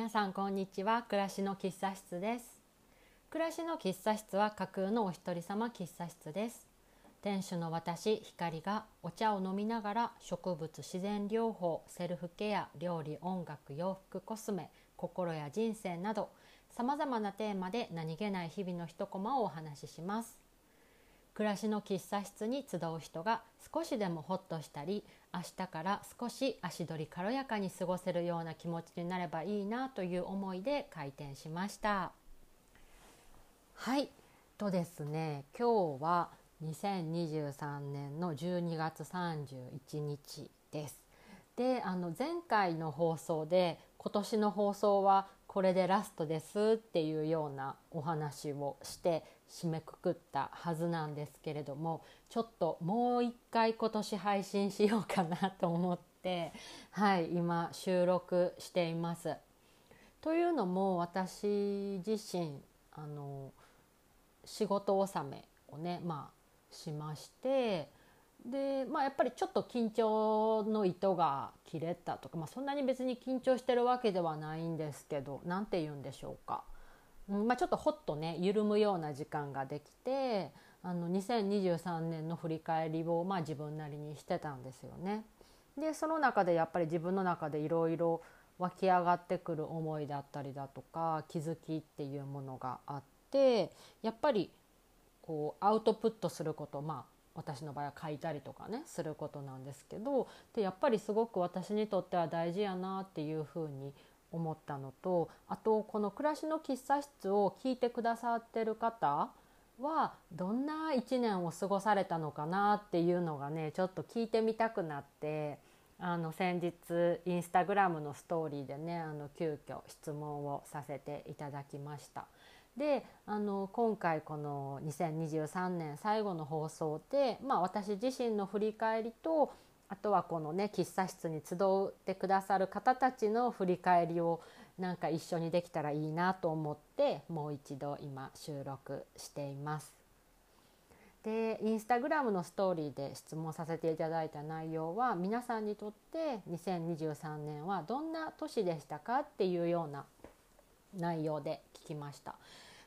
皆さんこんにちは。暮らしの喫茶室です。暮らしの喫茶室は架空のお一人様喫茶室です。店主の私光がお茶を飲みながら植物自然療法セルフケア料理音楽洋服コスメ心や人生などさまざまなテーマで何気ない日々の一コマをお話しします。暮らしの喫茶室に集う人が少しでもホッとしたり明日から少し足取り軽やかに過ごせるような気持ちになればいいなという思いで開店しました。はい。とですね今日は2023年の12月31日です。であの前回の放送で今年の放送はこれでラストですっていうようなお話をして締めくくったはずなんですけれどもちょっともう一回今年配信しようかなと思ってはい今収録しています。というのも私自身あの仕事納めをねまあしましてでまあやっぱりちょっと緊張の糸が切れたとか、まあ、そんなに別に緊張してるわけではないんですけど何て言うんでしょうか。まあ、ちょっとほっとね緩むような時間ができてあの2023年の振り返りを、まあ、自分なりにしてたんですよね。でその中でやっぱり自分の中でいろいろ湧き上がってくる思いだったりだとか気づきっていうものがあってやっぱりこうアウトプットすることまあ私の場合は書いたりとかねすることなんですけどでやっぱりすごく私にとっては大事やなっていうふうに思思ったのとあとこの「暮らしの喫茶室」を聞いてくださってる方はどんな1年を過ごされたのかなっていうのがねちょっと聞いてみたくなってあの先日インスタグラムのストーリーでねあの急遽質問をさせていただきました。であの今回この2023年最後の放送で、まあ、私自身の振り返りとあとはこのね喫茶室に集ってくださる方たちの振り返りをなんか一緒にできたらいいなと思ってもう一度今収録しています。でインスタグラムのストーリーで質問させていただいた内容は皆さんにとって2023年はどんな年でしたかっていうような内容で聞きました。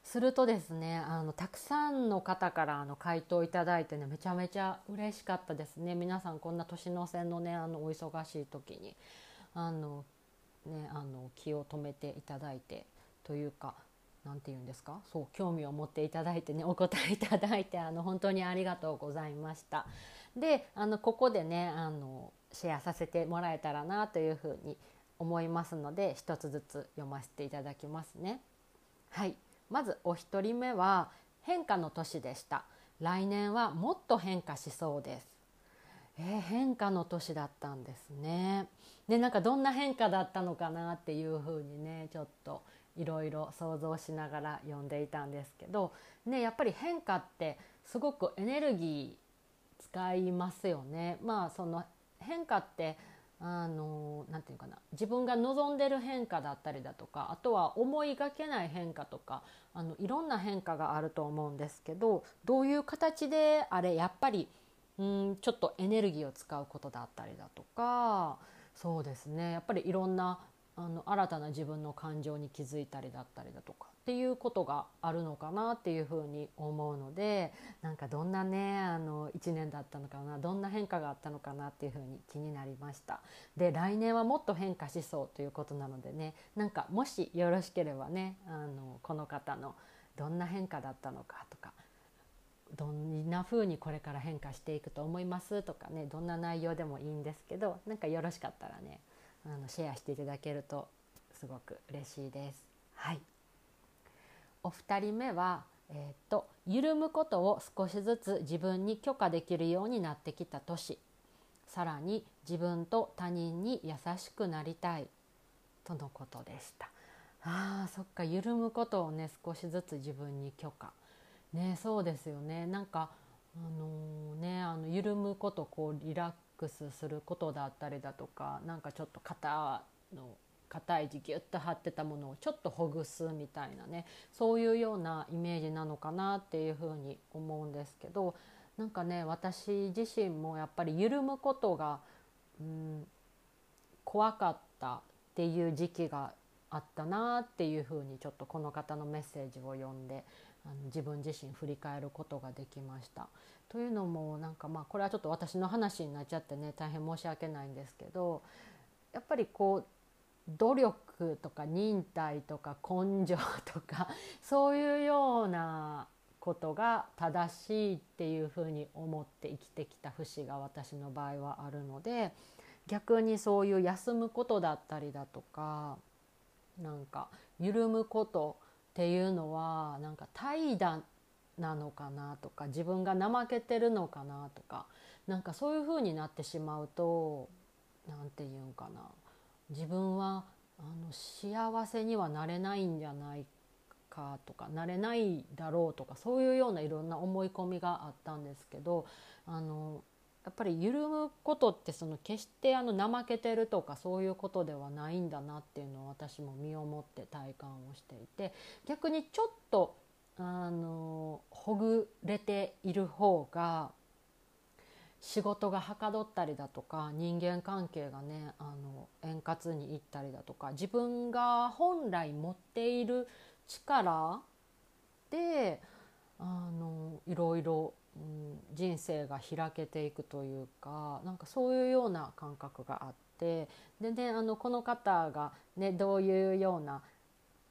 するとですねあのたくさんの方からあの回答いただいてねめちゃめちゃ嬉しかったですね皆さんこんな年の瀬のねあのお忙しい時にあの、ね、あの気を止めていただいてというか何て言うんですか？そう興味を持っていただいてねお答えいただいてあの本当にありがとうございました。であのここでねあのシェアさせてもらえたらなというふうに思いますので一つずつ読ませていただきますね。はいまずお一人目は変化の年でした。来年はもっと変化しそうです。えー、変化の年だったんですね。でなんかどんな変化だったのかなっていうふうにねちょっといろいろ想像しながら読んでいたんですけど、ね、やっぱり変化ってすごくエネルギー使いますよね。まあその変化ってあのなて言うかな。自分が望んでる変化だったりだとかあとは思いがけない変化とかあのいろんな変化があると思うんですけどどういう形であれやっぱりうんちょっとエネルギーを使うことだったりだとかそうですね。やっぱりいろんなあの新たな自分の感情に気づいたりだったりだとか。っていうことがあるのかなっていうふうに思うのでなんかどんなねあの1年だったのかなどんな変化があったのかなっていうふうに気になりましたで来年はもっと変化しそうということなのでねなんかもしよろしければねあのこの方のどんな変化だったのかとかどんな風にこれから変化していくと思いますとかねどんな内容でもいいんですけどなんかよろしかったらねあのシェアしていただけるとすごく嬉しいです。はいお二人目は、えーと、緩むことを少しずつ自分に許可できるようになってきた年。さらに自分と他人に優しくなりたい。とのことでした。あーそっか緩むことをね少しずつ自分に許可。ねそうですよね。なんかあのー、ねあの緩むことこうリラックスすることだったりだとかなんかちょっと肩の硬い字ギュッと張ってたものをちょっとほぐすみたいなねそういうようなイメージなのかなっていうふうに思うんですけどなんかね私自身もやっぱり緩むことが、うん、怖かったっていう時期があったなっていうふうにちょっとこの方のメッセージを読んであの自分自身振り返ることができました。というのもなんかまあこれはちょっと私の話になっちゃってね大変申し訳ないんですけどやっぱりこう努力とか忍耐とか根性とか そういうようなことが正しいっていうふうに思って生きてきた節が私の場合はあるので逆にそういう休むことだったりだとかなんか緩むことっていうのはなんか怠惰なのかなとか自分が怠けてるのかなとかなんかそういうふうになってしまうと何て言うんかな。自分はあの幸せにはなれないんじゃないかとかなれないだろうとかそういうようないろんな思い込みがあったんですけどあのやっぱり緩むことってその決してあの怠けてるとかそういうことではないんだなっていうのを私も身をもって体感をしていて逆にちょっとあのほぐれている方が仕事がはかどったりだとか人間関係がねあの円滑にいったりだとか自分が本来持っている力であのいろいろ、うん、人生が開けていくというかなんかそういうような感覚があってでねあのこの方が、ね、どういうような、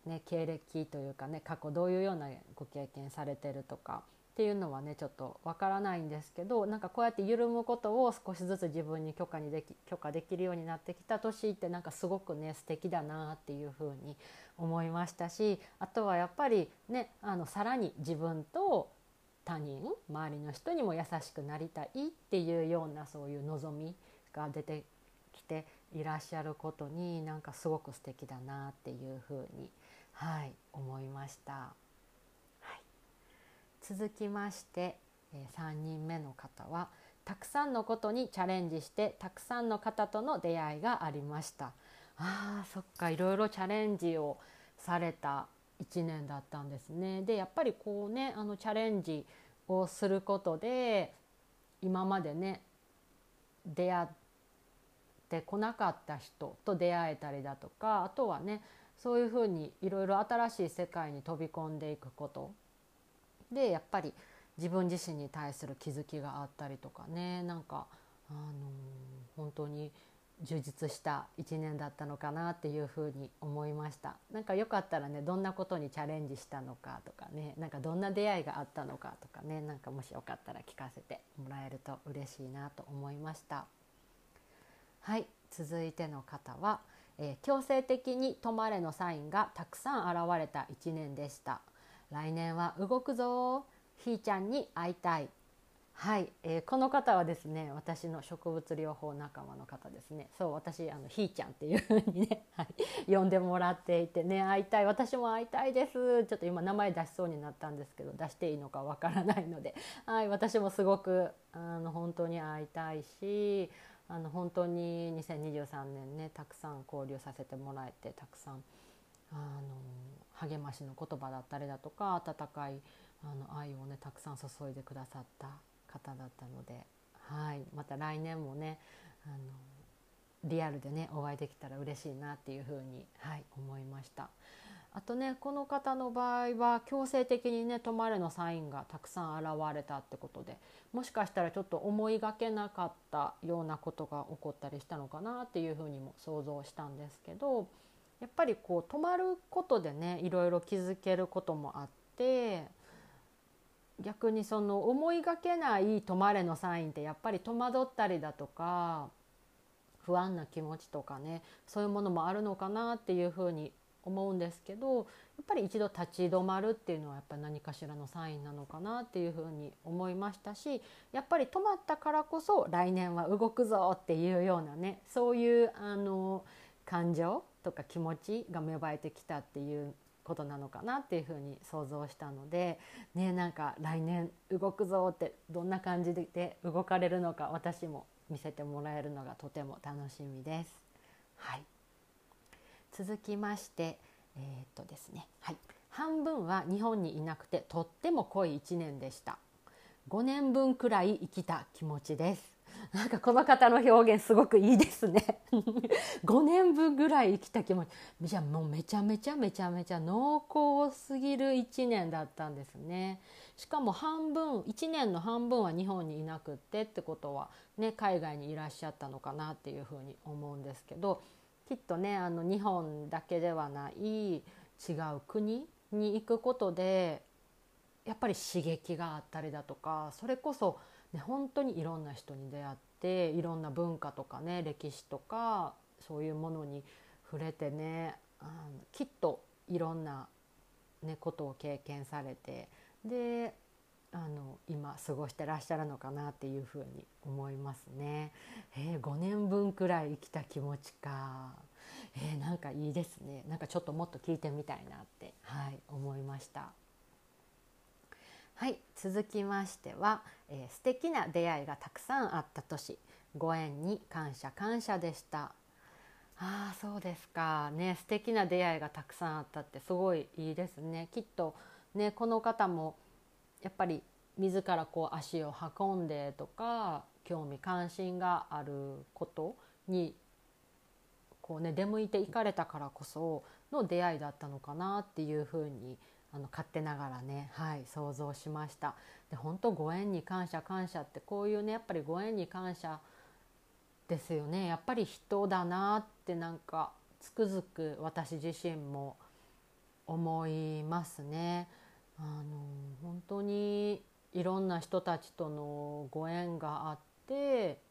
ね、経歴というかね過去どういうようなご経験されてるとかっていうのはねちょっとわからないんですけどなんかこうやって緩むことを少しずつ自分に許可にでき許可できるようになってきた年ってなんかすごくね素敵だなっていうふうに思いましたしあとはやっぱりねあのさらに自分と他人周りの人にも優しくなりたいっていうようなそういう望みが出てきていらっしゃることになんかすごく素敵だなっていうふうに、はい、思いました。続きまして、え3人目の方はたくさんのことにチャレンジしてたくさんの方との出会いがありました。あーそっかいろいろチャレンジをされた1年だったんですね。でやっぱりこうねあのチャレンジをすることで今までね出会ってこなかった人と出会えたりだとかあとはねそういうふうにいろいろ新しい世界に飛び込んでいくことでやっぱり自分自身に対する気づきがあったりとかね。なんか、あのー、本当に充実した1年だったのかなっていうふに思いました。なんかよかったらねどんなことにチャレンジしたのかとかね。なんかどんな出会いがあったのかとかね。なんかもしよかったら聞かせてもらえると嬉しいなと思いました。はい続いての方は、えー、強制的に止まれのサインがたくさん現れた1年でした。来年は動くぞ。ひーちゃんに会いたい。はい、えー、この方はですね私の植物療法仲間の方ですね。そう私あのひーちゃんっていう風にね、はい、呼んでもらっていてね会いたい。私も会いたいです。ちょっと今名前出しそうになったんですけど出していいのかわからないので、はい、私もすごくあの本当に会いたいしあの本当に2023年ねたくさん交流させてもらえてたくさんあの励ましの言葉だったりだとか温かいあの愛をねたくさん注いでくださった方だったので、はい、また来年もねあのリアルでねお会いできたら嬉しいなっていうふうに、はい、思いました。あとねこの方の場合は強制的にね止まれのサインがたくさん現れたってことでもしかしたらちょっと思いがけなかったようなことが起こったりしたのかなっていうふうにも想像したんですけどやっぱりこう止まることでねいろいろ気づけることもあって逆にその思いがけない止まれのサインってやっぱり戸惑ったりだとか不安な気持ちとかねそういうものもあるのかなっていうふうに思うんですけどやっぱり一度立ち止まるっていうのはやっぱり何かしらのサインなのかなっていうふうに思いましたしやっぱり止まったからこそ来年は動くぞっていうようなねそういうあの感情とか気持ちが芽生えてきたっていうことなのかなっていうふうに想像したのでねなんか来年動くぞってどんな感じで動かれるのか私も見せてもらえるのがとても楽しみです。はい、続きましてえー、っとですね。はい。半分は日本にいなくてとっても濃い1年でした。5年分くらい生きた気持ちです。なんかこの方の表現すごくいいですね。5年分ぐらい生きた気持ち。じゃあもうめちゃめちゃめちゃめちゃ濃厚すぎる1年だったんですね。しかも半分1年の半分は日本にいなくってってことはね海外にいらっしゃったのかなっていうふうに思うんですけどきっとねあの日本だけではない違う国に行くことでやっぱり刺激があったりだとかそれこそ、ね、本当にいろんな人に出会っていろんな文化とかね歴史とかそういうものに触れてねあのきっといろんな、ね、ことを経験されてであの今過ごしてらっしゃるのかなっていうふうに思いますね。えー、5年分くらい生きた気持ちか。えー、なんかいいですね。なんかちょっともっと聞いてみたいなってはい思いました。はい続きましては、えー、素敵な出会いがたくさんあった年。ご縁に感謝感謝でした。ああそうですか。ね素敵な出会いがたくさんあったってすごいいいですね。きっとねこの方もやっぱり自らこう足を運んでとか興味関心があることにこうね出向いていかれたからこその出会いだったのかなっていうふうに思いますあの勝手ながらね、はい、想像しましたで本当ご縁に感謝感謝ってこういうねやっぱりご縁に感謝ですよねやっぱり人だなってなんかつくづく私自身も思いますね。あの本当にいろんな人たちとのご縁があって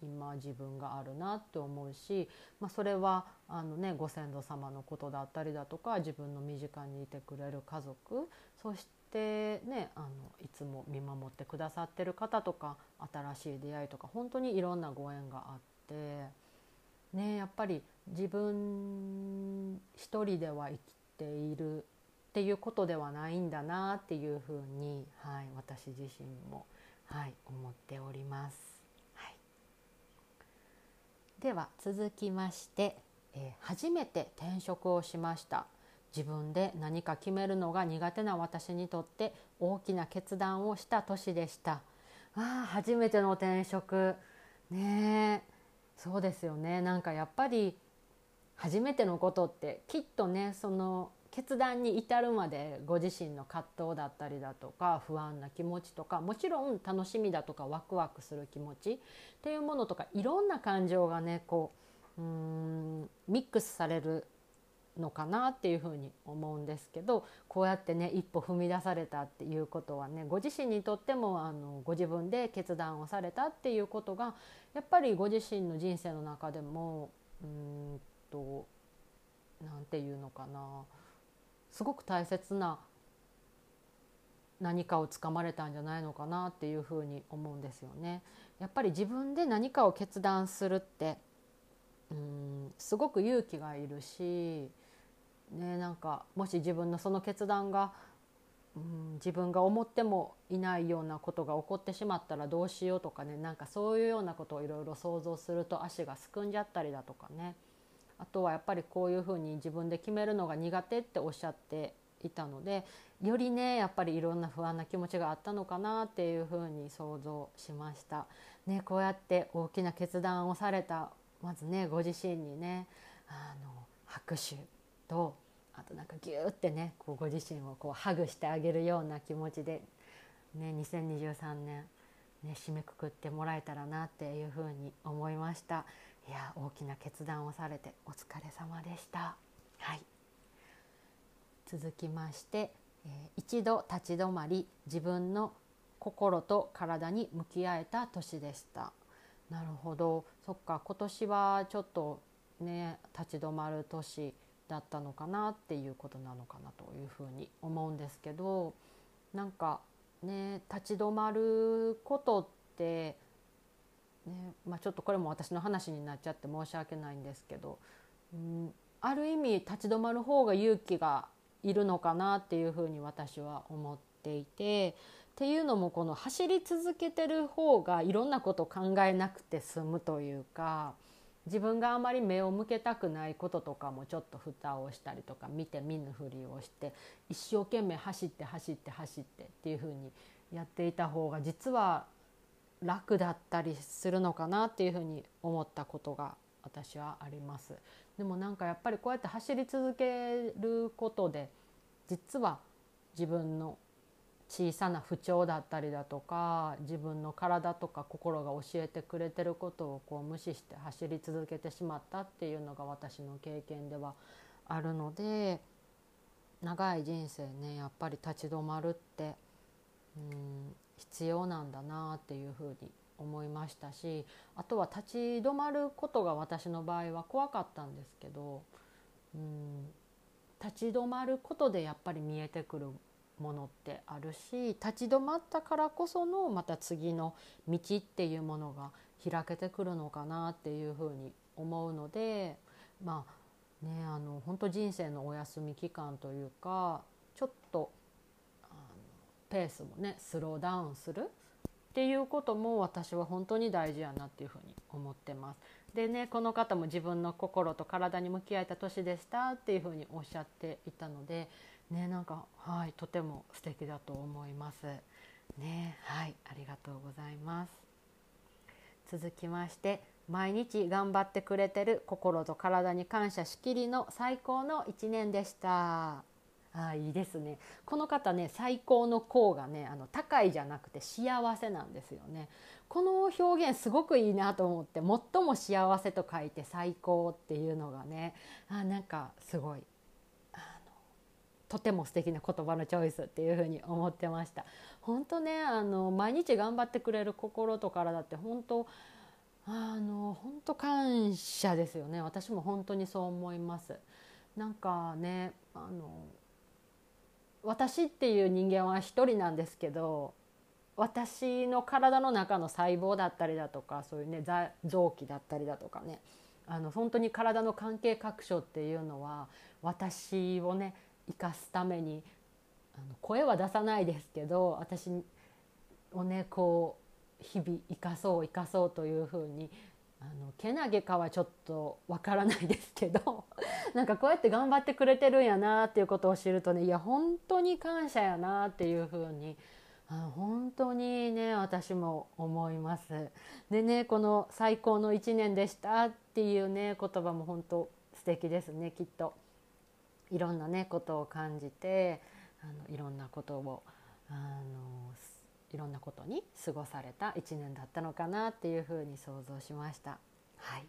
今自分があるなって思うし、まあ、それはあの、ね、ご先祖様のことだったりだとか自分の身近にいてくれる家族そしてねあのいつも見守ってくださってる方とか新しい出会いとか本当にいろんなご縁があって、ね、やっぱり自分一人では生きているっていうことではないんだなっていうふうに、はい、私自身も、はい、思っております。では続きまして、えー、初めて転職をしました。自分で何か決めるのが苦手な私にとって大きな決断をした年でした。あ初めての転職。ねそうですよね。なんかやっぱり初めてのことってきっとねその決断に至るまでご自身の葛藤だったりだとか不安な気持ちとかもちろん楽しみだとかワクワクする気持ちっていうものとかいろんな感情がねこううんミックスされるのかなっていうふうに思うんですけどこうやってね一歩踏み出されたっていうことはねご自身にとってもあのご自分で決断をされたっていうことがやっぱりご自身の人生の中でもうんと何て言うのかな。すごく大切な何かをつかまれたんじゃないのかなっていうふうに思うんですよね。やっぱり自分で何かを決断するってうんすごく勇気がいるし、ね、なんかもし自分のその決断がうん自分が思ってもいないようなことが起こってしまったらどうしようとかねなんかそういうようなことをいろいろ想像すると足がすくんじゃったりだとかねあとはやっぱりこういうふうに自分で決めるのが苦手っておっしゃっていたのでよりねやっぱりいろんな不安な気持ちがあったのかなっていうふうに想像しました。ね、こうやって大きな決断をされたまずねご自身にねあの拍手とあとなんかギューってねこうご自身をこうハグしてあげるような気持ちで、ね、2023年、ね、締めくくってもらえたらなっていうふうに思いました。いや大きな決断をされてお疲れ様でした。はい、続きまして、えー、一度立ち止まり自分の心と体に向き合えた年でした。なるほどそっか今年はちょっとね立ち止まる年だったのかなっていうことなのかなというふうに思うんですけどなんかね立ち止まることってねまあ、ちょっとこれも私の話になっちゃって申し訳ないんですけど、うん、ある意味立ち止まる方が勇気がいるのかなっていうふうに私は思っていてっていうのもこの走り続けてる方がいろんなこと考えなくて済むというか自分があまり目を向けたくないこととかもちょっと蓋をしたりとか見て見ぬふりをして一生懸命走って走って走ってっていうふうにやっていた方が実は楽だったりするのかなっていうふうに思ったことが私はあります。でもなんかやっぱりこうやって走り続けることで実は自分の小さな不調だったりだとか自分の体とか心が教えてくれてることをこう無視して走り続けてしまったっていうのが私の経験ではあるので長い人生ねやっぱり立ち止まるってうん必要なんだなっていうふうに思いましたしあとは立ち止まることが私の場合は怖かったんですけどうん立ち止まることでやっぱり見えてくるものってあるし立ち止まったからこそのまた次の道っていうものが開けてくるのかなっていうふうに思うのでまあねあの本当人生のお休み期間というかペースもねスローダウンするっていうことも私は本当に大事やなっていうふうに思ってます。でねこの方も自分の心と体に向き合えた年でしたっていうふうにおっしゃっていたのでねなんかはいとても素敵だと思います。ねはいありがとうございます。続きまして毎日頑張ってくれてる心と体に感謝しきりの最高の1年でした。あいいですね。この方ね最高の項がねあの高いじゃなくて幸せなんですよね。この表現すごくいいなと思って最も幸せと書いて最高っていうのがねあなんかすごいあのとても素敵な言葉のチョイスっていうふうに思ってました。本当ねあの毎日頑張ってくれる心と体って本当あの本当感謝ですよね。私も本当にそう思います。なんかねあの私っていう人間は一人なんですけど私の体の中の細胞だったりだとかそういうね臓器だったりだとかねあの本当に体の関係各所っていうのは私をね生かすためにあの声は出さないですけど私をねこう日々生かそう生かそうというふうにあのけなげかはちょっとわからないですけど なんかこうやって頑張ってくれてるんやなっていうことを知るとねいや本当に感謝やなっていうふうにあ本当にね私も思います。でねこの「最高の1年でした」っていうね言葉も本当素敵ですねきっと。いろんなねことを感じてあのいろんなことをあのいろんなことに過ごされた1年だったのかなっていうふうに想像しました。はい、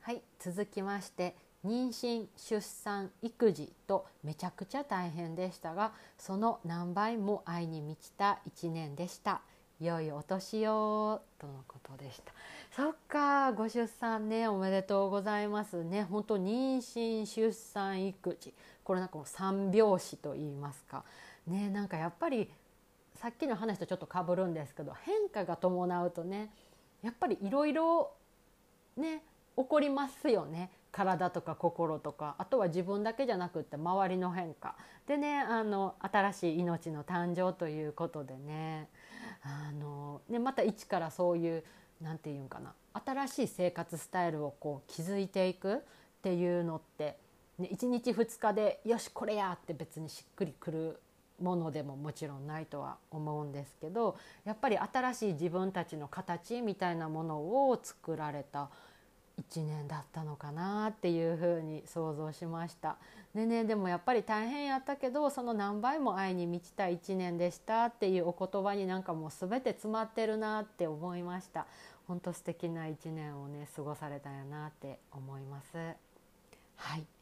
はい、続きまして妊娠出産育児とめちゃくちゃ大変でしたがその何倍も愛に満ちた1年でした。良いお年をとのことでした。そっかご出産ねおめでとうございますね。本当妊娠出産育児。これなんかもう三拍子と言いますか。ねなんかやっぱりさっきの話とちょっとかぶるんですけど変化が伴うとねやっぱりいろいろね起こりますよね。体とか心とか。あとは自分だけじゃなくって周りの変化。でねあの新しい命の誕生ということでね。あのねまた一からそういう何て言うんかな。新しい生活スタイルをこう築いていく。っていうのって、ね、1日2日でよしこれやって別にしっくりくるものでももちろんないとは思うんですけどやっぱり新しい自分たちの形みたいなものを作られた1年だったのかなっていうふうに想像しました。でねでもやっぱり大変やったけどその何倍も愛に満ちた1年でしたっていうお言葉になんかもう全て詰まってるなって思いました。本当素敵な1年をね過ごされたんやなって思います。はい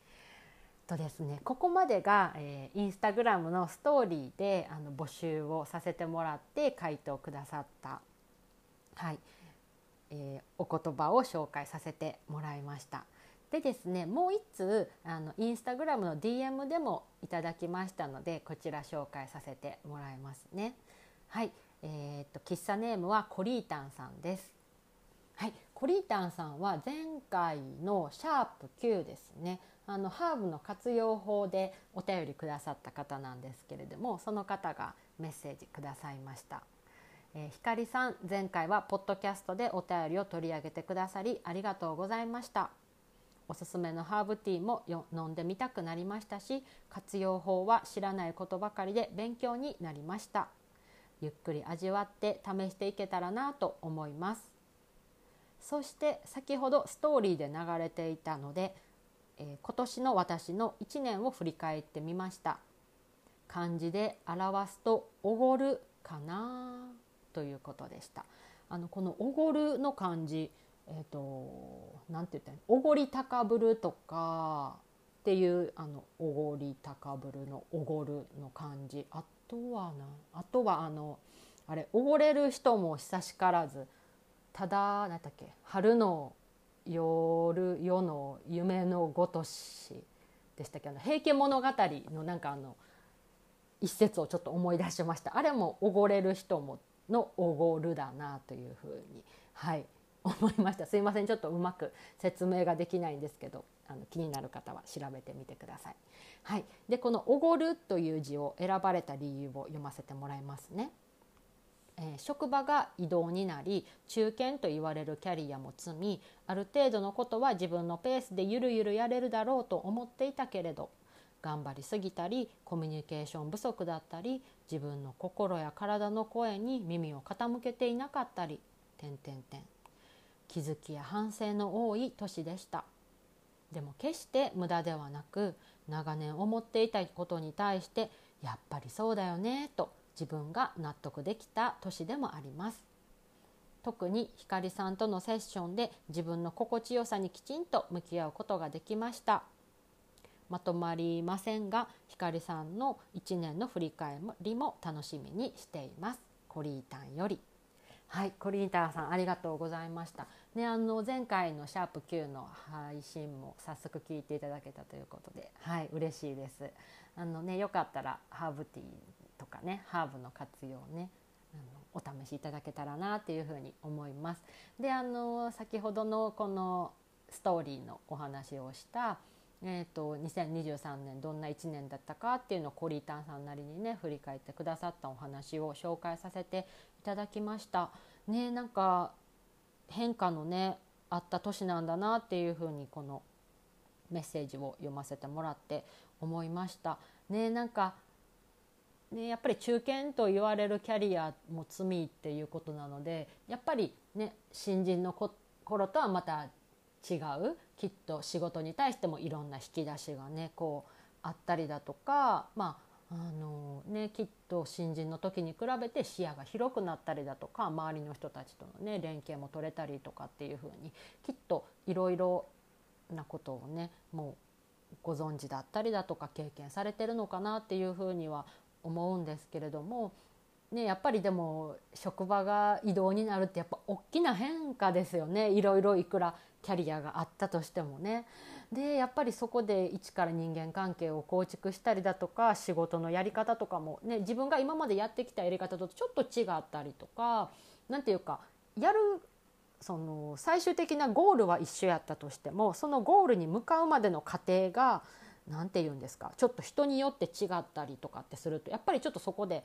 とですね、ここまでが、えー、インスタグラムのストーリーであの募集をさせてもらって回答くださった、はいえー、お言葉を紹介させてもらいました。でですねもう1通あのインスタグラムの DM でもいただきましたのでこちら紹介させてもらいますね。はい、えー、っと喫茶ネームはコリータンさんです。はい、コリータンさんは前回のシャープ9ですね。あのハーブの活用法でお便りくださった方なんですけれどもその方がメッセージくださいました。えー、ひかりさん前回はポッドキャストでお便りを取り上げてくださりありがとうございました。おすすめのハーブティーも飲んでみたくなりましたし活用法は知らないことばかりで勉強になりました。ゆっくり味わって試していけたらなと思います。そして先ほどストーリーで流れていたので、えー、今年の私の1年を振り返ってみました。漢字で表すと「おごる」かな？ということでした。あのこの「おごる」の漢字えっ、ー、と何て言ったらおごり高ぶるとかっていうあのおごり高ぶるのおごるの漢字。あとはなあとはあのあれおごれる人も久しからずただ何だっけ春の夜夜の夢のごとしでしたけ？あの平家物語のなんかあの一節をちょっと思い出しました。あれもおごれる人ものおごるだなというふうにはい。思いました。すいません。ちょっとうまく説明ができないんですけどあの気になる方は調べてみてください。はい、でこの「おごる」という字を選ばれた理由を読ませてもらいますね。えー、職場が異動になり中堅と言われるキャリアも積みある程度のことは自分のペースでゆるゆるやれるだろうと思っていたけれど頑張りすぎたりコミュニケーション不足だったり自分の心や体の声に耳を傾けていなかったり点点点気づきや反省の多い年でした。でも決して無駄ではなく長年思っていたことに対してやっぱりそうだよねと自分が納得できた年でもあります。特にひかりさんとのセッションで自分の心地よさにきちんと向き合うことができました。まとまりませんがひかりさんの1年の振り返りも楽しみにしています。コリータンより。はいコリータンさんありがとうございました。ね、あの前回の「シャープ q の配信も早速聞いていただけたということではい嬉しいです。あのねよかったらハーブティーとかねハーブの活用ねあのお試しいただけたらなっていうふうに思います。であの先ほどのこのストーリーのお話をしたえーと、2023年どんな1年だったかっていうのをコリータンさんなりにね振り返ってくださったお話を紹介させていただきました。ねなんか変化のねあった年なんだなっていうふうにこのメッセージを読ませてもらって思いました。ねなんかね、やっぱり中堅と言われるキャリアも積みっていうことなのでやっぱりね新人の頃とはまた違うきっと仕事に対してもいろんな引き出しがねこうあったりだとかまああのね、きっと新人の時に比べて視野が広くなったりだとか周りの人たちとの、ね、連携も取れたりとかっていうふうにきっといろいろなことをねもうご存知だったりだとか経験されてるのかなっていうふうには思うんですけれども、ね、やっぱりでも職場が異動になるってやっぱ大きな変化ですよねいろいろいくらキャリアがあったとしてもね。でやっぱりそこで一から人間関係を構築したりだとか仕事のやり方とかも、ね、自分が今までやってきたやり方とちょっと違ったりとか何て言うかやるその最終的なゴールは一緒やったとしてもそのゴールに向かうまでの過程が何て言うんですか？ちょっと人によって違ったりとかってするとやっぱりちょっとそこで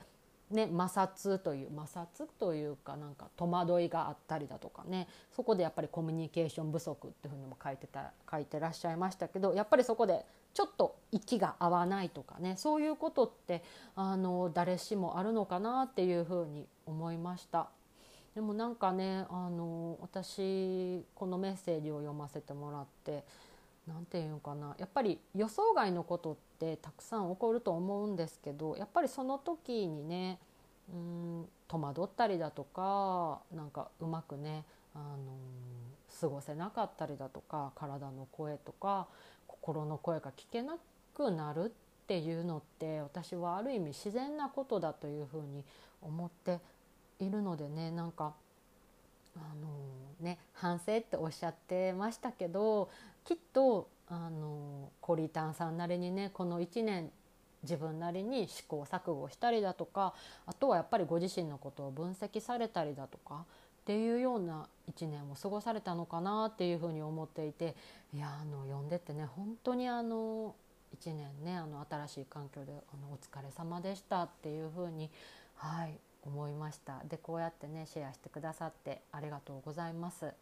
ね、摩擦という摩擦というかなんか戸惑いがあったりだとかね。そこでやっぱりコミュニケーション不足っていうふうにも書いてた書いてらっしゃいましたけどやっぱりそこでちょっと息が合わないとかね。そういうことってあの誰しもあるのかなっていうふうに思いました。でもなんかねあの私このメッセージを読ませてもらって何て言うかな。やっぱり予想外のことってたくさん起こると思うんですけどやっぱりその時にねうん戸惑ったりだとかなんかうまくね、あの過ごせなかったりだとか体の声とか心の声が聞けなくなるっていうのって私はある意味自然なことだというふうに思っているのでねなんかあのね反省っておっしゃってましたけどきっとあのコリータンさんなりにねこの1年自分なりに試行錯誤したりだとかあとはやっぱりご自身のことを分析されたりだとかっていうような1年を過ごされたのかなっていうふうに思っていていやあの読んでってね本当にあの1年ねあの新しい環境であのお疲れ様でしたっていうふうにはい思いましたでこうやってねシェアしてくださってありがとうございます。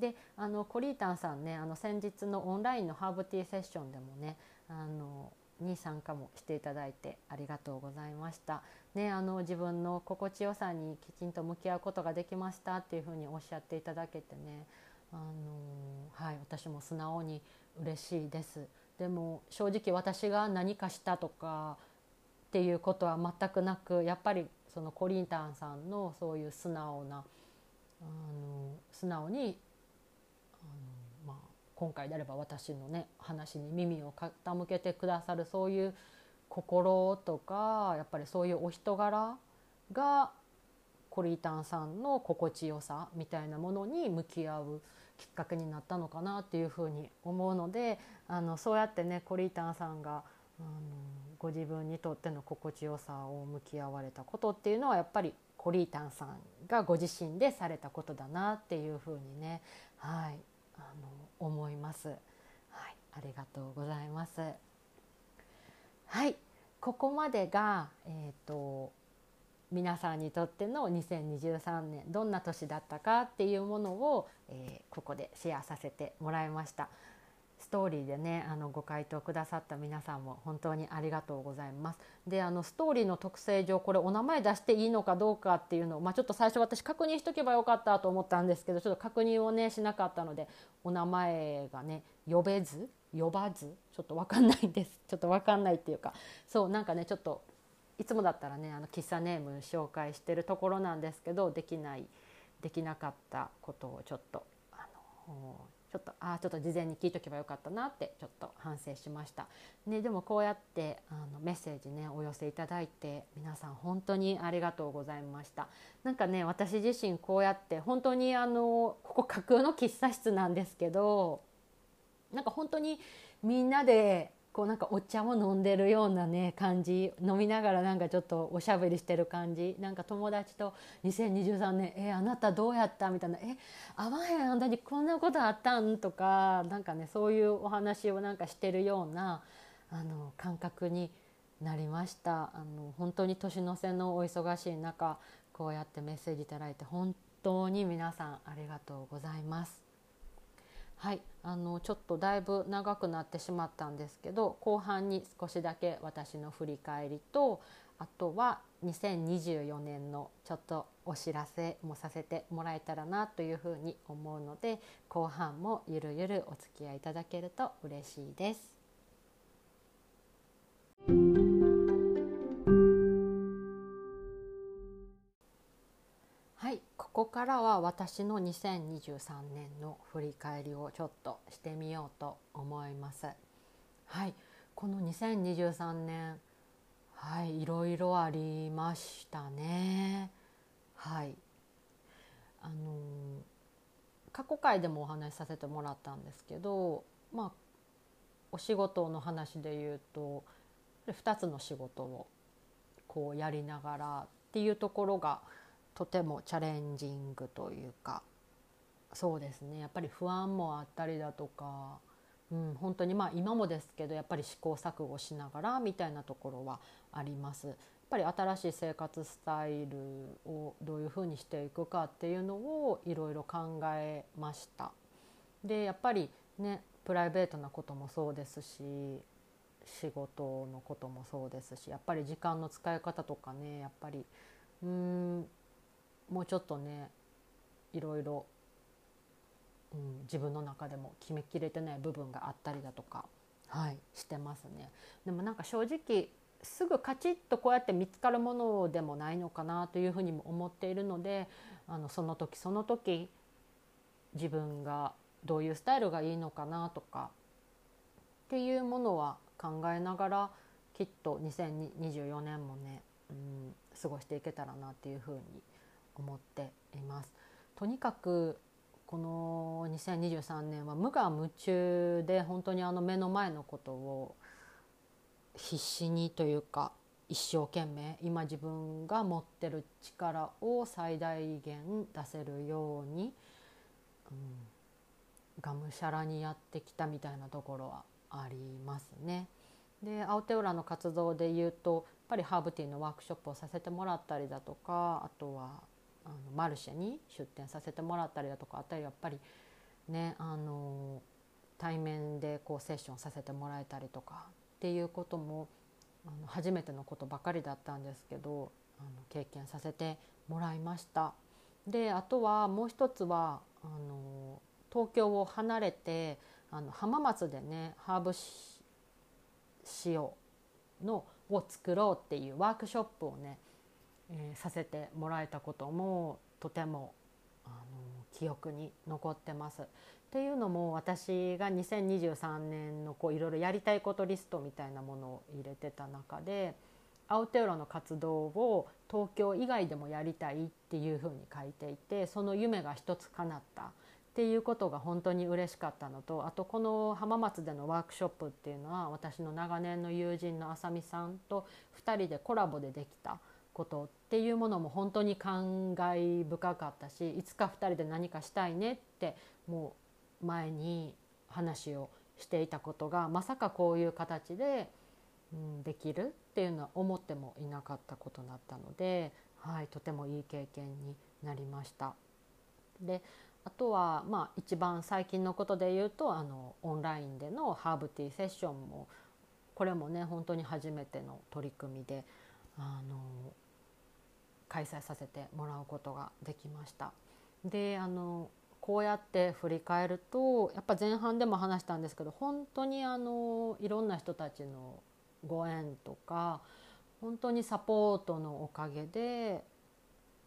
であのコリータンさんねあの先日のオンラインのハーブティーセッションでもねあのに参加もしていただいてありがとうございましたね、あの自分の心地よさにきちんと向き合うことができましたっていうふうにおっしゃっていただけてねあの、はい、私も素直に嬉しいです。でも正直私が何かしたとかっていうことは全くなくやっぱりそのコリンタンさんのそういう素直なあの素直に、今回であれば私のね話に耳を傾けてくださるそういう心とかやっぱりそういうお人柄がコリータンさんの心地よさみたいなものに向き合うきっかけになったのかなっていうふうに思うのであのそうやってねコリータンさんがあのご自分にとっての心地よさを向き合われたことっていうのはやっぱりコリータンさんがご自身でされたことだなっていうふうにね、はい、あの思います。はい、ありがとうございます。はいここまでが、えーと、皆さんにとっての2023年どんな年だったかっていうものを、えー、ここでシェアさせてもらいました。ストーリーでねあのご回答くださった皆さんも本当にありがとうございます。であのストーリーの特性上これお名前出していいのかどうかっていうのを、まあ、ちょっと最初私確認しとけばよかったと思ったんですけどちょっと確認をねしなかったのでお名前がね呼べず呼ばずちょっと分かんないんです ちょっと分かんないっていうかそうなんかねちょっといつもだったらねあの喫茶ネーム紹介してるところなんですけどできないできなかったことをちょっとあのちょっとああちょっと事前に聞いとけばよかったなってちょっと反省しました。ね、でもこうやってあのメッセージねお寄せいただいて皆さん本当にありがとうございました。なんかね私自身こうやって本当にあのここ架空の喫茶室なんですけどなんか本当にみんなでこうなんかお茶を飲んでるようなね感じ飲みながらなんかちょっとおしゃべりしてる感じなんか友達と2023年「えあなたどうやった?」みたいな「え会わへんあんたにこんなことあったん?」とかなんかねそういうお話をなんかしてるようなあの感覚になりましたあの本当に年の瀬のお忙しい中こうやってメッセージいただいて本当に皆さんありがとうございます。はいあのちょっとだいぶ長くなってしまったんですけど後半に少しだけ私の振り返りとあとは2024年のちょっとお知らせもさせてもらえたらなというふうに思うので後半もゆるゆるお付き合いいただけると嬉しいです。いここからは私の2023年の振り返りをちょっとしてみようと思います。はい、この2023年はいいろいろありましたね。はいあの過去回でもお話しさせてもらったんですけどまあお仕事の話で言うと2つの仕事をこうやりながらっていうところがとてもチャレンジングというかそうですねやっぱり不安もあったりだとか、うん、本当にまあ今もですけどやっぱり試行錯誤しながらみたいなところはあります。やっぱり新しい生活スタイルをどういうふうにしていくかっていうのをいろいろ考えました。でやっぱりねプライベートなこともそうですし仕事のこともそうですしやっぱり時間の使い方とかねやっぱりうんもうちょっとねいろいろ、うん、自分の中でも決めきれてない部分があったりだとか、はい、してますね。でもなんか正直すぐカチッとこうやって見つかるものでもないのかなというふうにも思っているのであのその時その時自分がどういうスタイルがいいのかなとかっていうものは考えながらきっと2024年もね、うん、過ごしていけたらなっていうふうに思っています。とにかくこの2023年は無我夢中で本当にあの目の前のことを必死にというか一生懸命今自分が持ってる力を最大限出せるように、うん、がむしゃらにやってきたみたいなところはありますね。でアウテオラの活動でいうとやっぱりハーブティーのワークショップをさせてもらったりだとかあとはあのマルシェに出店させてもらったりだとかあったりやっぱりねあの対面でこうセッションさせてもらえたりとかっていうこともあの初めてのことばかりだったんですけどあの経験させてもらいました。であとはもう一つはあの東京を離れてあの浜松でねハーブ塩のを作ろうっていうワークショップをね、えー、させてもらえたこともとてもあの記憶に残ってます。っていうのも私が2023年のこういろいろやりたいことリストみたいなものを入れてた中でアウテウロの活動を東京以外でもやりたいっていうふうに書いていてその夢が一つ叶ったっていうことが本当に嬉しかったのとあとこの浜松でのワークショップっていうのは私の長年の友人のあさみさんと2人でコラボでできたことっていうものも本当に感慨深かったしいつか2人で何かしたいねってもう前に話をしていたことがまさかこういう形で、うん、できるっていうのは思ってもいなかったことだったので、はい、とてもいい経験になりました。であとはまあ一番最近のことで言うとあのオンラインでのハーブティーセッションもこれもね本当に初めての取り組みであの開催させてもらうことができました。であのこうやって振り返るとやっぱ前半でも話したんですけど本当にあのいろんな人たちのご縁とか本当にサポートのおかげで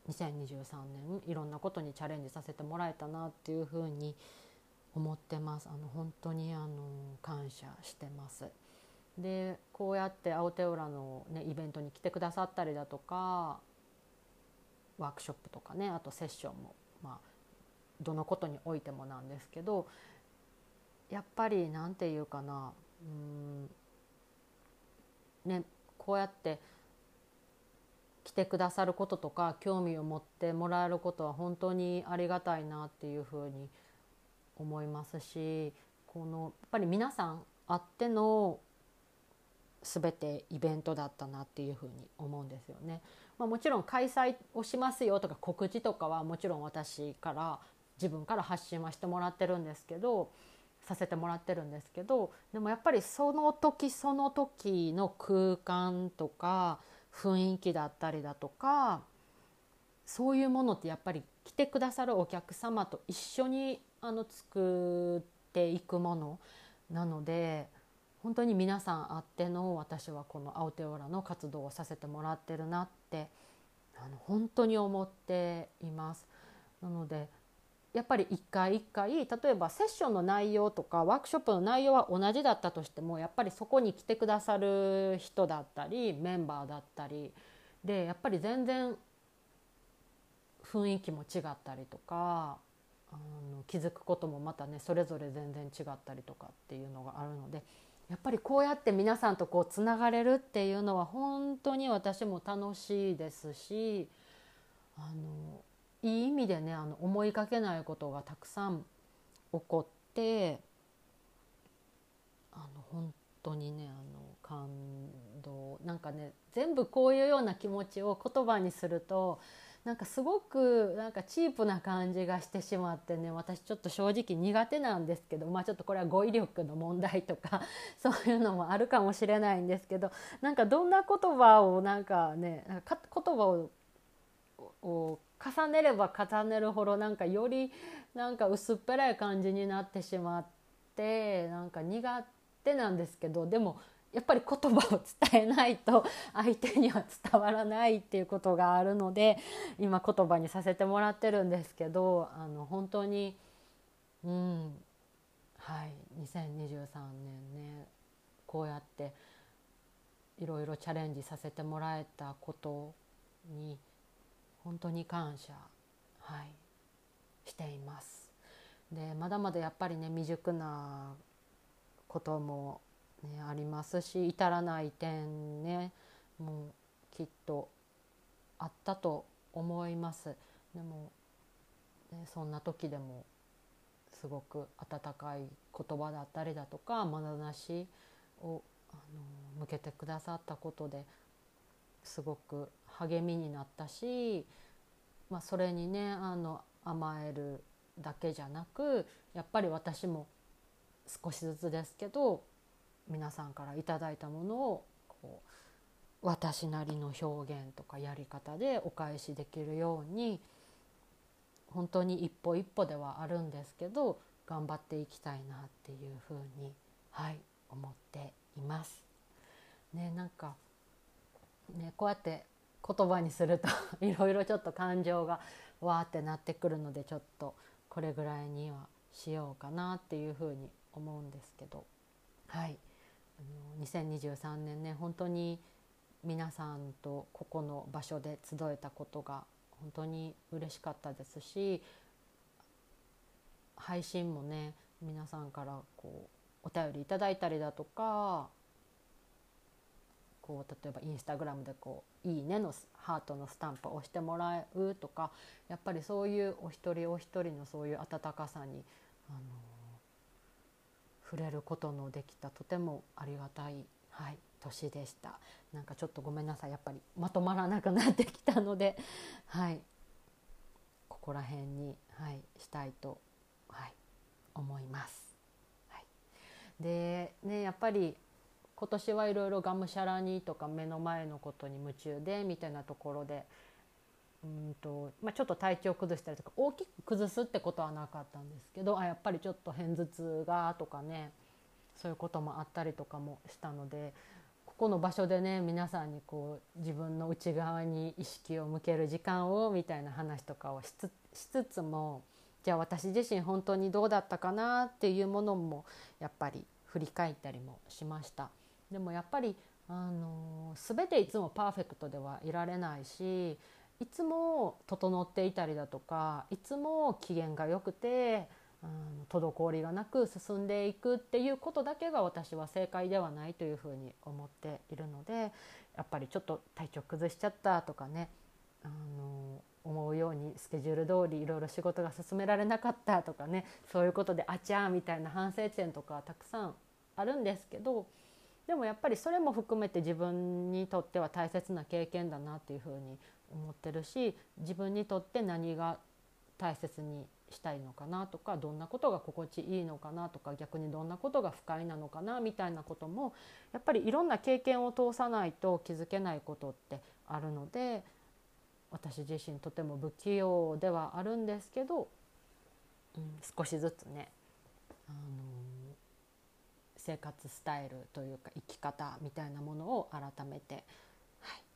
2023年いろんなことにチャレンジさせてもらえたなっていうふうに思ってますあの本当にあの感謝してます。でこうやって青手浦の、ね、イベントに来てくださったりだとかワークショップとかねあとセッションも、まあ、どのことにおいてもなんですけどやっぱり何て言うかなうんねこうやって来てくださることとか興味を持ってもらえることは本当にありがたいなっていうふうに思いますしこのやっぱり皆さんあっての全てイベントだったなっていうふうに思うんですよね。まあ、もちろん開催をしますよとか告知とかはもちろん私から自分から発信はしてもらってるんですけどさせてもらってるんですけどでもやっぱりその時その時の空間とか雰囲気だったりだとかそういうものってやっぱり来てくださるお客様と一緒にあの作っていくものなので本当に皆さんあっての私はこのアオテオラの活動をさせてもらってるなってあの本当に思っています。なのでやっぱり一回一回例えばセッションの内容とかワークショップの内容は同じだったとしてもやっぱりそこに来てくださる人だったりメンバーだったりでやっぱり全然雰囲気も違ったりとかあの気づくこともまたねそれぞれ全然違ったりとかっていうのがあるのでやっぱりこうやって皆さんとこうつながれるっていうのは本当に私も楽しいですしあのいい意味でねあの思いがけないことがたくさん起こってあの本当にねあの感動なんかね全部こういうような気持ちを言葉にするとなんかすごくなんかチープな感じがしてしまってね私ちょっと正直苦手なんですけどまあちょっとこれは語彙力の問題とか そういうのもあるかもしれないんですけどなんかどんな言葉をなんかねなんか言葉を重ねれば重ねるほどなんかよりなんか薄っぺらい感じになってしまってなんか苦手なんですけどでもやっぱり言葉を伝えないと 相手には伝わらないっていうことがあるので今言葉にさせてもらってるんですけどあの本当にうんはい2023年ねこうやっていろいろチャレンジさせてもらえたことに本当に感謝、はい、しています。でまだまだやっぱりね未熟なことも、ね、ありますし至らない点ねもうきっとあったと思います。でも、ね、そんな時でもすごく温かい言葉だったりだとか眼差しをあの向けてくださったことですごく励みになったし、まあ、それにねあの甘えるだけじゃなくやっぱり私も少しずつですけど皆さんから頂いたものをこ私なりの表現とかやり方でお返しできるように本当に一歩一歩ではあるんですけど頑張っていきたいなっていうふうにはい思っています。ねなんかねこうやって言葉にすると いろいろちょっと感情がわーってなってくるのでちょっとこれぐらいにはしようかなっていうふうに思うんですけどはい2023年ね本当に皆さんとここの場所で集えたことが本当に嬉しかったですし配信もね皆さんからこうお便りいただいたりだとかこう例えばインスタグラムでこう「いいね」のハートのスタンプを押してもらうとかやっぱりそういうお一人お一人のそういう温かさに、あの触れることのできたとてもありがたい、はい、年でした。なんかちょっとごめんなさい。やっぱりまとまらなくなってきたのではいここら辺に、はい、したいとはい、思います。はい、でねやっぱり今年はいろいろがむしゃらにとか目の前のことに夢中でみたいなところでうんと、まあ、ちょっと体調崩したりとか大きく崩すってことはなかったんですけどあやっぱりちょっと片頭痛がとかねそういうこともあったりとかもしたのでここの場所でね皆さんにこう自分の内側に意識を向ける時間をみたいな話とかをしつつもじゃあ私自身本当にどうだったかなっていうものもやっぱり振り返ったりもしました。でもやっぱりあの全ていつもパーフェクトではいられないしいつも整っていたりだとかいつも機嫌が良くてあの滞りがなく進んでいくっていうことだけが私は正解ではないというふうに思っているのでやっぱりちょっと体調崩しちゃったとかねあの思うようにスケジュール通りいろいろ仕事が進められなかったとかねそういうことであちゃーみたいな反省点とかたくさんあるんですけどでもやっぱりそれも含めて自分にとっては大切な経験だなっていうふうに思ってるし自分にとって何が大切にしたいのかなとかどんなことが心地いいのかなとか逆にどんなことが不快なのかなみたいなこともやっぱりいろんな経験を通さないと気づけないことってあるので私自身とても不器用ではあるんですけど、うん、少しずつね、あの生活スタイルというか生き方みたいなものを改めて、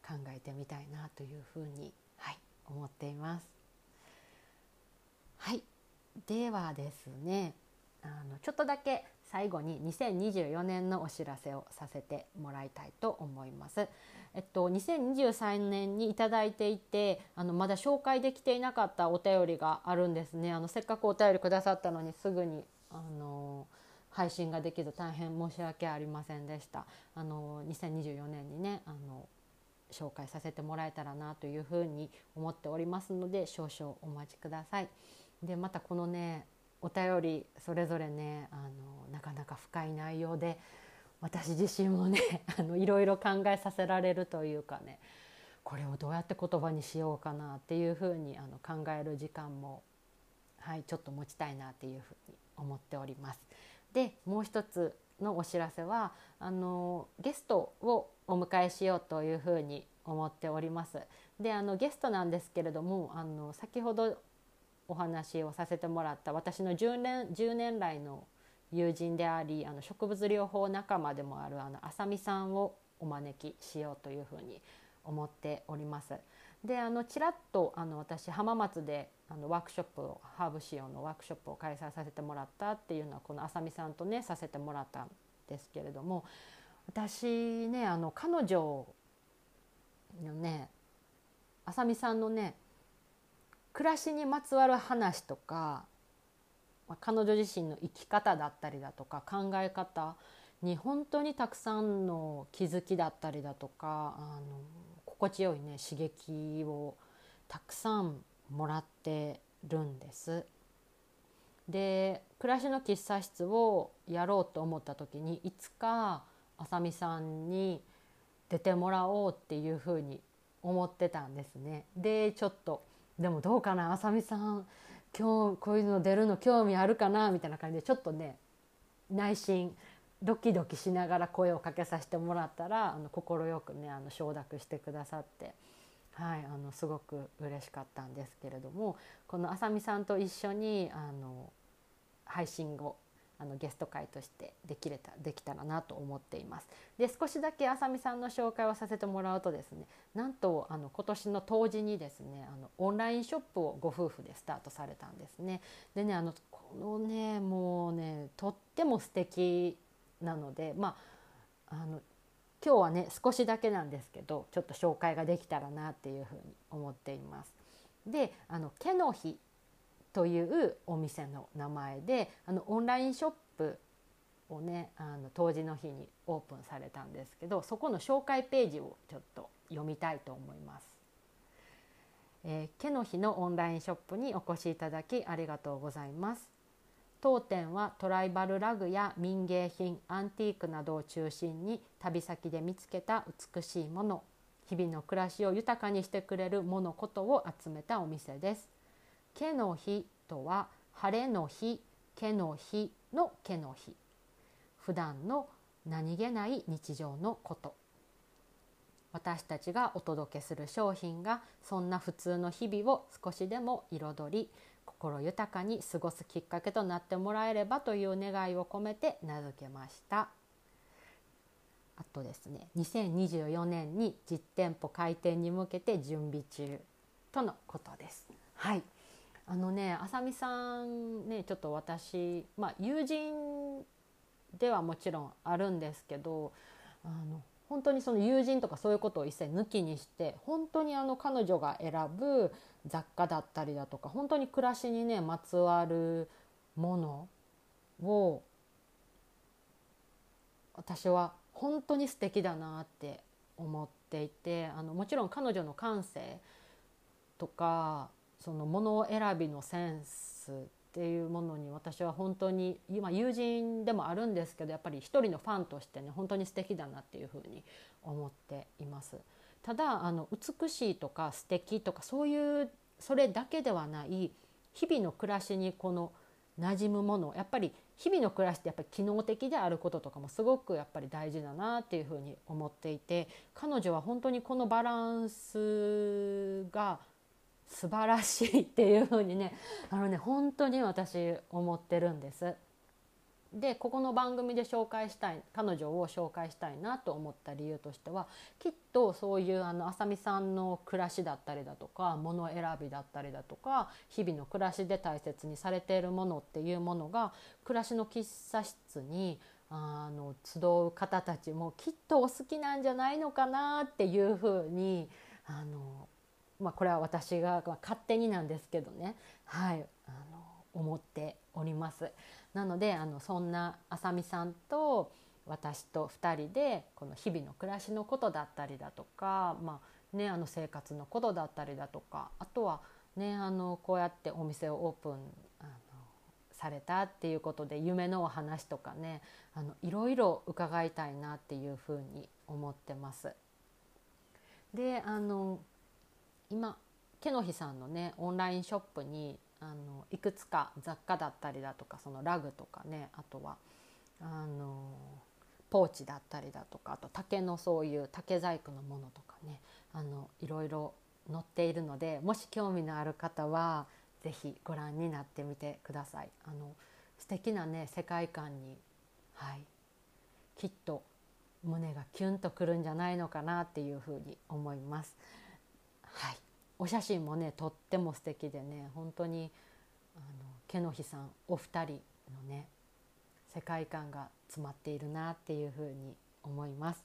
考えてみたいなというふうに、はい、思っています。はい、ではですねあのちょっとだけ最後に2024年のお知らせをさせてもらいたいと思います。えっと、2023年に頂いていてあのまだ紹介できていなかったお便りがあるんですねあのせっかくお便りくださったのにすぐにあの配信ができず大変申し訳ありませんでしたあの2024年にねあの紹介させてもらえたらなというふうに思っておりますので少々お待ちください。でまたこのねお便りそれぞれねあのなかなか深い内容で私自身もね あのいろいろ考えさせられるというかねこれをどうやって言葉にしようかなっていうふうにあの考える時間も、はい、ちょっと持ちたいなっていうふうに思っております。でもう一つのお知らせはあのゲストをお迎えしようというふうに思っております。であのゲストなんですけれどもあの先ほどお話をさせてもらった私の10年 ,10 年来の友人でありあの植物療法仲間でもあるあの浅見さんをお招きしようというふうに思っております。であのちらっとあの私浜松であのワークショップをハーブ仕様のワークショップを開催させてもらったっていうのはこの浅見さんとねさせてもらったんですけれども私ねあの彼女のね浅見さんのね暮らしにまつわる話とかまあ、彼女自身の生き方だったりだとか考え方に本当にたくさんの気づきだったりだとかあの心地よいね刺激をたくさんもらってるんです。で暮らしの喫茶室をやろうと思った時にいつかあさみさんに出てもらおうっていうふうに思ってたんですね。でちょっとでもどうかな？あさみさん今日こういうの出るの興味あるかな？みたいな感じでちょっとね内心ドキドキしながら声をかけさせてもらったら快くねあの承諾してくださって。はい、あのすごく嬉しかったんですけれどもこのあさみさんと一緒にあの配信をあのゲスト会としてできれたできたらなと思っています。で少しだけあさみさんの紹介をさせてもらうとですねなんとあの今年の冬至にですねあのオンラインショップをご夫婦でスタートされたんですね。でねあのこのねもうねとっても素敵なのでまああの今日はね少しだけなんですけどちょっと紹介ができたらなっていうふうに思っています。であの毛の日というお店の名前であのオンラインショップをねあの当時の日にオープンされたんですけどそこの紹介ページをちょっと読みたいと思います。えー、毛の日のオンラインショップにお越しいただきありがとうございます。当店はトライバルラグや民芸品アンティークなどを中心に旅先で見つけた美しいもの日々の暮らしを豊かにしてくれるものことを集めたお店です。毛の日とは晴れの日毛の日の毛の日普段の何気ない日常のこと。私たちがお届けする商品がそんな普通の日々を少しでも彩り心豊かに過ごすきっかけとなってもらえればという願いを込めて名付けました。あとですね2024年に実店舗開店に向けて準備中とのことです。はい。あのねあさみさんねちょっと私、まあ、友人ではもちろんあるんですけどあの本当にその友人とかそういうことを一切抜きにして本当にあの彼女が選ぶ雑貨だったりだとか本当に暮らしにねまつわるものを私は本当に素敵だなって思っていてあのもちろん彼女の感性とかそのもの選びのセンスっていうものに私は本当に今友人でもあるんですけどやっぱり一人のファンとしてね本当に素敵だなっていうふうに思っています。ただあの美しいとか素敵とかそういうそれだけではない日々の暮らしにこの馴染むものやっぱり日々の暮らしってやっぱり機能的であることとかもすごくやっぱり大事だなっていうふうに思っていて彼女は本当にこのバランスが素晴らしいっていう風にねあのね本当に私思ってるんです。でここの番組で紹介したい彼女を紹介したいなと思った理由としてはきっとそういうあのあさみさんの暮らしだったりだとか物選びだったりだとか日々の暮らしで大切にされているものっていうものが暮らしの喫茶室にあの集う方たちもきっとお好きなんじゃないのかなっていうふうにあのまあ、これは私が勝手になんですけどね、はい、あの思っております。なのであのそんなあさみさんと私と2人でこの日々の暮らしのことだったりだとか、まあね、あの生活のことだったりだとかあとは、ね、あのこうやってお店をオープンあのされたっていうことで夢のお話とかねあのいろいろ伺いたいなっていうふうに思ってます。であの今ケノヒさんのねオンラインショップにあのいくつか雑貨だったりだとかそのラグとかねあとはあのポーチだったりだとかあと竹のそういう竹細工のものとかねあのいろいろ載っているのでもし興味のある方は是非ご覧になってみてください。あの素敵なね世界観に、はい、きっと胸がキュンとくるんじゃないのかなっていうふうに思います。はい、お写真もねとっても素敵でね本当にあの毛の日さんお二人のね世界観が詰まっているなっていうふうに思います。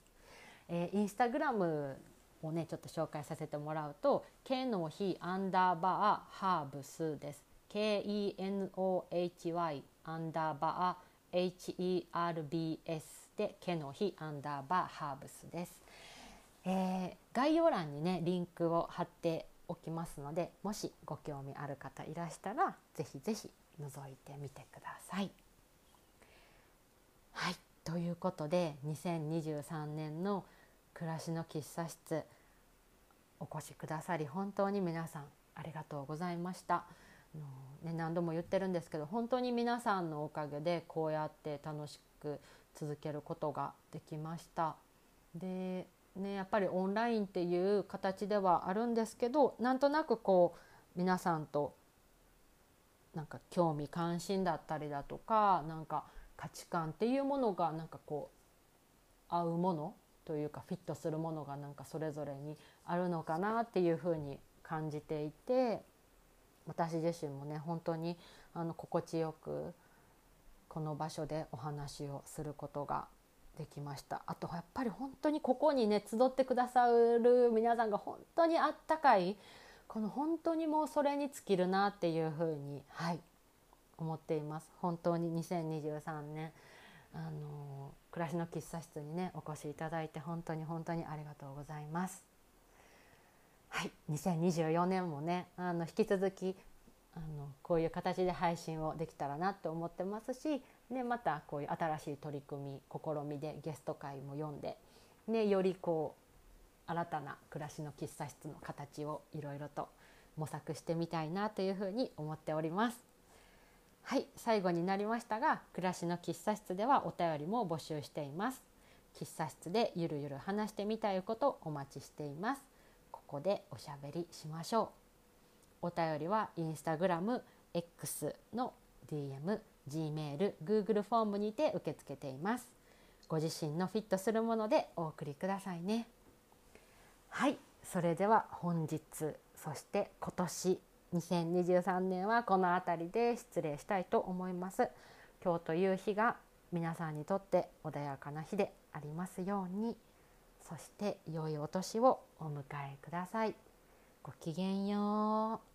えー、インスタグラムをねちょっと紹介させてもらうと「毛の日アンダーバーハーブス」です。KENOHY アンダーバー HERBS で「毛の日アンダーバーハーブス」です。えー、概要欄にねリンクを貼っておきますのでもしご興味ある方いらしたら是非是非覗いてみてください。はいということで2023年の暮らしの喫茶室お越しくださり本当に皆さんありがとうございました。ね、何度も言ってるんですけど本当に皆さんのおかげでこうやって楽しく続けることができました。でね、やっぱりオンラインっていう形ではあるんですけどなんとなくこう皆さんとなんか興味関心だったりだとかなんか価値観っていうものがなんかこう合うものというかフィットするものがなんかそれぞれにあるのかなっていうふうに感じていて私自身もね本当にあの心地よくこの場所でお話をすることができました。あとやっぱり本当にここにね集ってくださる皆さんが本当にあったかいこの本当にもうそれに尽きるなっていうふうにはい思っています。本当に2023年あの暮らしの喫茶室にねお越しいただいて本当に本当にありがとうございます。はい2024年もねあの引き続きあのこういう形で配信をできたらなと思ってますし、ね、またこういう新しい取り組み試みでゲスト会も読んで、ね、よりこう新たな暮らしの喫茶室の形をいろいろと模索してみたいなというふうに思っております。はい最後になりましたが暮らしの喫茶室ではお便りも募集しています。喫茶室でゆるゆる話してみたいことお待ちしています。ここでおしゃべりしましょう。お便りはインスタグラム X の DM、Gmail、Google フォームにて受け付けています。ご自身のフィットするものでお送りくださいね。はいそれでは本日そして今年2023年はこの辺りで失礼したいと思います。今日という日が皆さんにとって穏やかな日でありますようにそして良いお年をお迎えください。ごきげんよう。